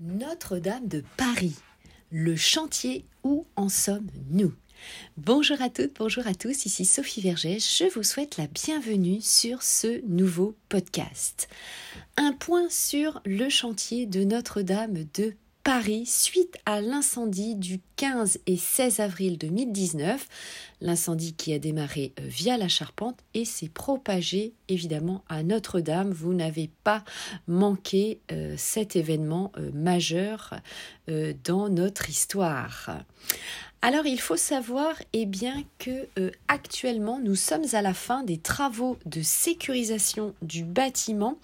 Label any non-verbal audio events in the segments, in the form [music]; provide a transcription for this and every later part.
Notre-Dame de Paris, le chantier où en sommes-nous? Bonjour à toutes, bonjour à tous, ici Sophie Vergès, je vous souhaite la bienvenue sur ce nouveau podcast. Un point sur le chantier de Notre-Dame de Paris suite à l'incendie du 15 et 16 avril 2019, l'incendie qui a démarré euh, via la charpente et s'est propagé évidemment à Notre-Dame. Vous n'avez pas manqué euh, cet événement euh, majeur dans notre histoire. Alors il faut savoir eh bien que euh, actuellement nous sommes à la fin des travaux de sécurisation du bâtiment.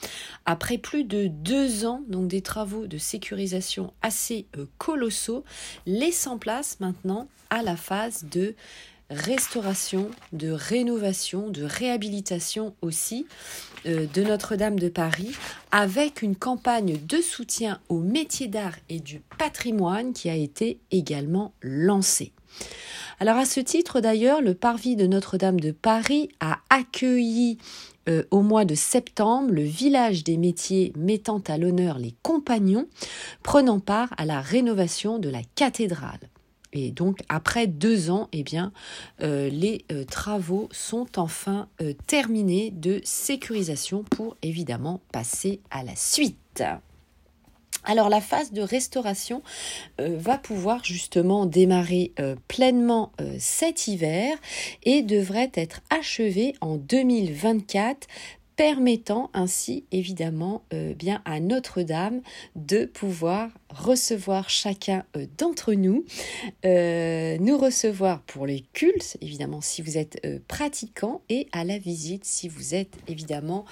Après plus de deux ans donc des travaux de sécurisation assez euh, colossaux laissant place maintenant à la phase de restauration, de rénovation, de réhabilitation aussi euh, de Notre-Dame de Paris, avec une campagne de soutien aux métiers d'art et du patrimoine qui a été également lancée. Alors à ce titre d'ailleurs, le parvis de Notre-Dame de Paris a accueilli euh, au mois de septembre le village des métiers mettant à l'honneur les compagnons prenant part à la rénovation de la cathédrale. Et donc, après deux ans, eh bien, euh, les euh, travaux sont enfin euh, terminés de sécurisation pour évidemment passer à la suite. Alors la phase de restauration va pouvoir justement démarrer pleinement cet hiver et devrait être achevée en 2024 permettant ainsi évidemment euh, bien à Notre-Dame de pouvoir recevoir chacun euh, d'entre nous, euh, nous recevoir pour les cultes évidemment si vous êtes pratiquant et à la visite si vous êtes évidemment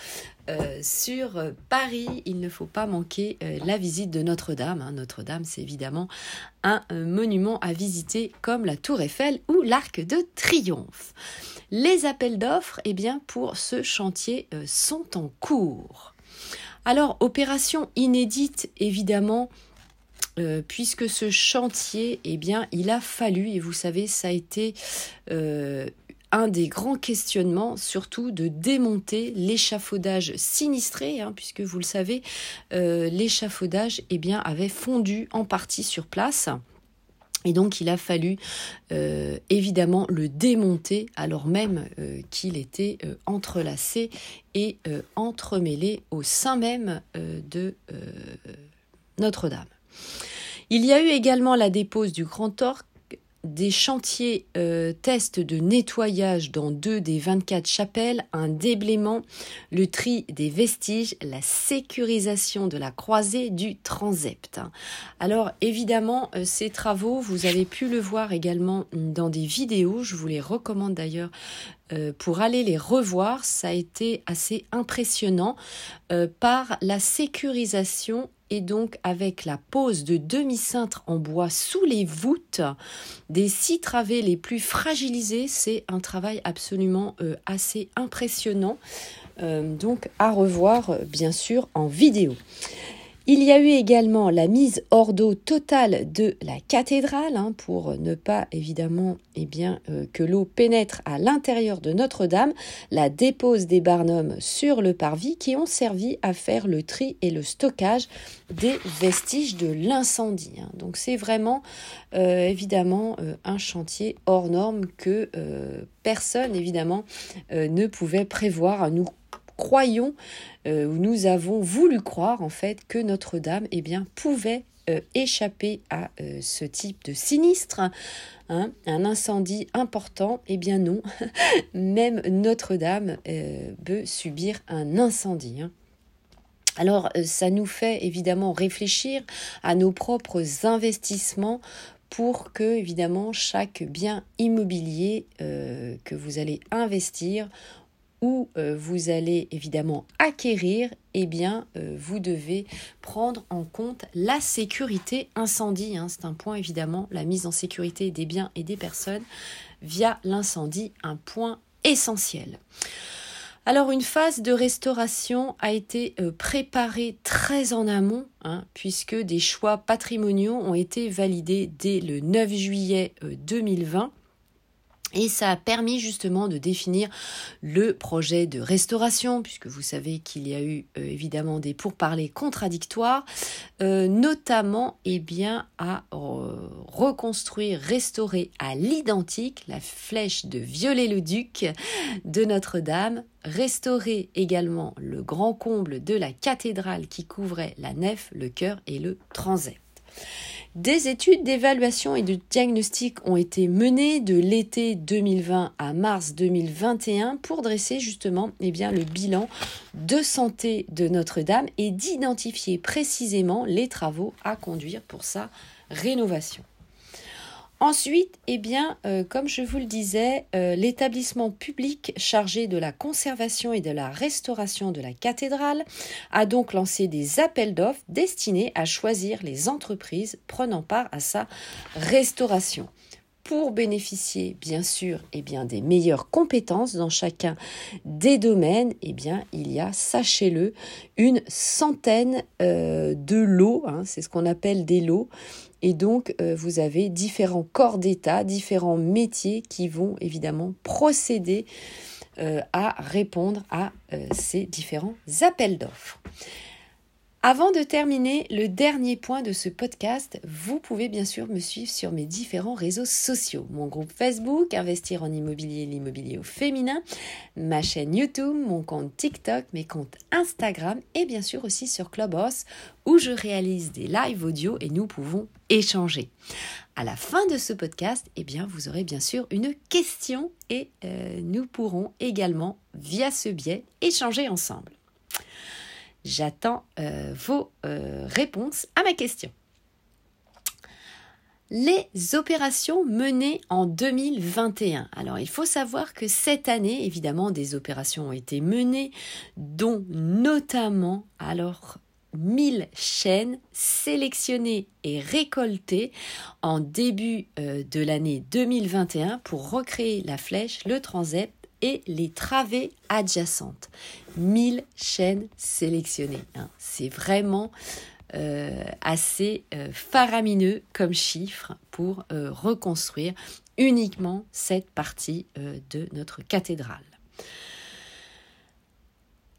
sur Paris. Il ne faut pas manquer la visite de Notre-Dame. Hein. Notre-Dame c'est évidemment un monument à visiter comme la Tour Eiffel ou l'Arc de Triomphe. Les appels d'offres, eh bien, pour ce chantier euh, sont en cours. Alors, opération inédite, évidemment, euh, puisque ce chantier, eh bien, il a fallu, et vous savez, ça a été euh, un des grands questionnements, surtout de démonter l'échafaudage sinistré, hein, puisque vous le savez, l'échafaudage eh avait fondu en partie sur place. Et donc il a fallu euh, évidemment le démonter alors même euh, qu'il était euh, entrelacé et entremêlé au sein même de Notre-Dame. Il y a eu également la dépose du Grand Orque des chantiers euh, tests de nettoyage dans deux des 24 chapelles, un déblaiement, le tri des vestiges, la sécurisation de la croisée du transept. Alors évidemment, euh, ces travaux, vous avez pu le voir également dans des vidéos, je vous les recommande d'ailleurs euh, pour aller les revoir, ça a été assez impressionnant par la sécurisation et donc avec la pose de demi-cintre en bois sous les voûtes des six travées les plus fragilisées, c'est un travail absolument euh, assez impressionnant. Euh, donc à revoir bien sûr en vidéo. Il y a eu également la mise hors d'eau totale de la cathédrale hein, pour ne pas évidemment eh bien, euh, que l'eau pénètre à l'intérieur de Notre-Dame, la dépose des barnums sur le parvis qui ont servi à faire le tri et le stockage des vestiges de l'incendie. Hein. Donc c'est vraiment euh, évidemment euh, un chantier hors norme que personne évidemment ne pouvait prévoir. Nous croyons, euh, ou nous avons voulu croire en fait que Notre-Dame eh bien, pouvait euh, échapper à euh, ce type de sinistre, hein, un incendie important, eh bien non, [laughs] même Notre-Dame peut subir un incendie. Hein. Alors ça nous fait évidemment réfléchir à nos propres investissements pour que évidemment chaque bien immobilier que vous allez investir où euh, vous allez évidemment acquérir, eh bien, euh, vous devez prendre en compte la sécurité incendie. Hein. C'est un point évidemment, la mise en sécurité des biens et des personnes via l'incendie, un point essentiel. Alors une phase de restauration a été euh, préparée très en amont, hein, puisque des choix patrimoniaux ont été validés dès le 9 juillet 2020 Et ça a permis justement de définir le projet de restauration, puisque vous savez qu'il y a eu euh, évidemment des pourparlers contradictoires, euh, notamment eh bien, à reconstruire, restaurer à l'identique la flèche de Viollet-le-Duc de Notre-Dame, restaurer également le grand comble de la cathédrale qui couvrait la nef, le chœur et le transept. Des études d'évaluation et de diagnostic ont été menées de l'été 2020 à mars 2021 pour dresser justement eh le bilan de santé de Notre-Dame et d'identifier précisément les travaux à conduire pour sa rénovation. Ensuite, eh bien, euh, comme je vous le disais, euh, l'établissement public chargé de la conservation et de la restauration de la cathédrale a donc lancé des appels d'offres destinés à choisir les entreprises prenant part à sa restauration pour bénéficier bien sûr eh bien, des meilleures compétences dans chacun des domaines, eh bien, il y a, sachez-le, une centaine euh, de lots, hein, c'est ce qu'on appelle des lots, et donc, euh, vous avez différents corps d'État, différents métiers qui vont évidemment procéder euh, à répondre à ces différents appels d'offres. Avant de terminer le dernier point de ce podcast, vous pouvez bien sûr me suivre sur mes différents réseaux sociaux. Mon groupe Facebook, Investir en immobilier, l'immobilier au féminin, ma chaîne YouTube, mon compte TikTok, mes comptes Instagram et bien sûr aussi sur Clubhouse où je réalise des lives audio et nous pouvons échanger. À la fin de ce podcast, eh bien, vous aurez bien sûr une question et euh, nous pourrons également, via ce biais, échanger ensemble. J'attends euh, vos euh, réponses à ma question. Les opérations menées en 2021. Alors il faut savoir que cette année, évidemment, des opérations ont été menées, dont notamment alors 1000 chaînes sélectionnées et récoltées en début euh, de l'année 2021 pour recréer la flèche, le transept et les travées adjacentes. 1000 chaînes sélectionnées. Hein. C'est vraiment euh, assez euh, faramineux comme chiffre pour euh, reconstruire uniquement cette partie de notre cathédrale.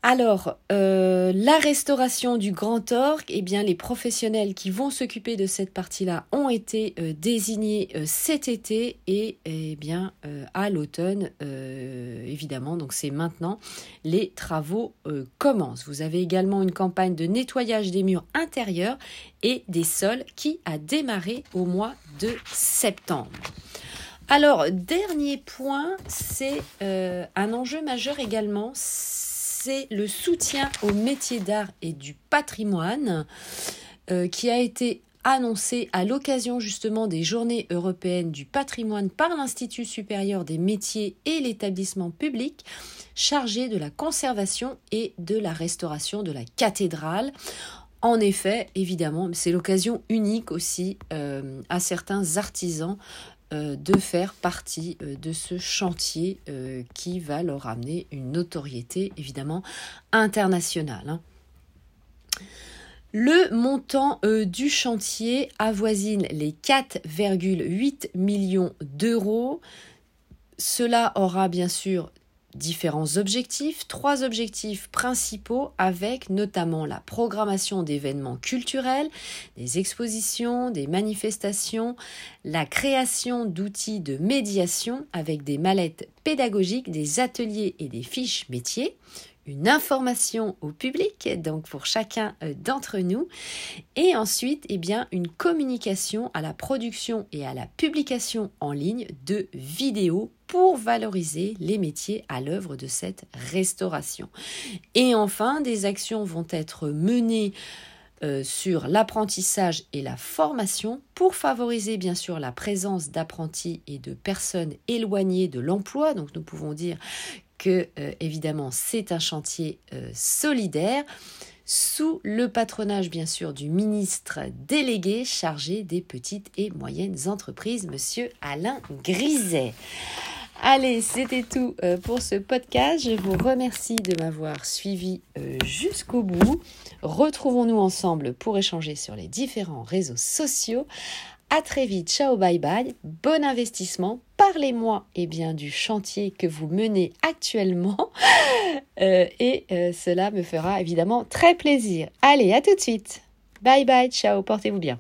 Alors, euh, la restauration du Grand Orgue, eh bien, les professionnels qui vont s'occuper de cette partie-là ont été euh, désignés euh, cet été et eh bien à l'automne, évidemment. Donc, c'est maintenant les travaux commencent. Vous avez également une campagne de nettoyage des murs intérieurs et des sols qui a démarré au mois de septembre. Alors, dernier point, c'est un enjeu majeur également c'est le soutien au métier d'art et du patrimoine euh, qui a été annoncé à l'occasion justement des journées européennes du patrimoine par l'Institut supérieur des métiers et l'établissement public chargé de la conservation et de la restauration de la cathédrale. En effet, évidemment, c'est l'occasion unique aussi euh, à certains artisans de faire partie euh, de ce chantier euh, qui va leur amener une notoriété évidemment internationale. Hein. Le montant du chantier avoisine les 4,8 millions d'euros. Cela aura bien sûr différents objectifs, trois objectifs principaux avec notamment la programmation d'événements culturels, des expositions, des manifestations, la création d'outils de médiation avec des mallettes pédagogiques, des ateliers et des fiches métiers, une information au public, donc pour chacun euh, d'entre nous, et ensuite, eh bien, une communication à la production et à la publication en ligne de vidéos pour valoriser les métiers à l'œuvre de cette restauration. Et enfin, des actions vont être menées euh, sur l'apprentissage et la formation pour favoriser bien sûr la présence d'apprentis et de personnes éloignées de l'emploi. Donc nous pouvons dire euh, évidemment c'est un chantier euh, solidaire sous le patronage bien sûr du ministre délégué chargé des petites et moyennes entreprises, monsieur Alain Griset. Allez, c'était tout euh, pour ce podcast. Je vous remercie de m'avoir suivi jusqu'au bout. Retrouvons-nous ensemble pour échanger sur les différents réseaux sociaux. À très vite, ciao, bye bye, bon investissement, parlez-moi eh bien du chantier que vous menez actuellement [laughs] euh, et euh, cela me fera évidemment très plaisir. Allez, à tout de suite. Bye bye, ciao, portez-vous bien.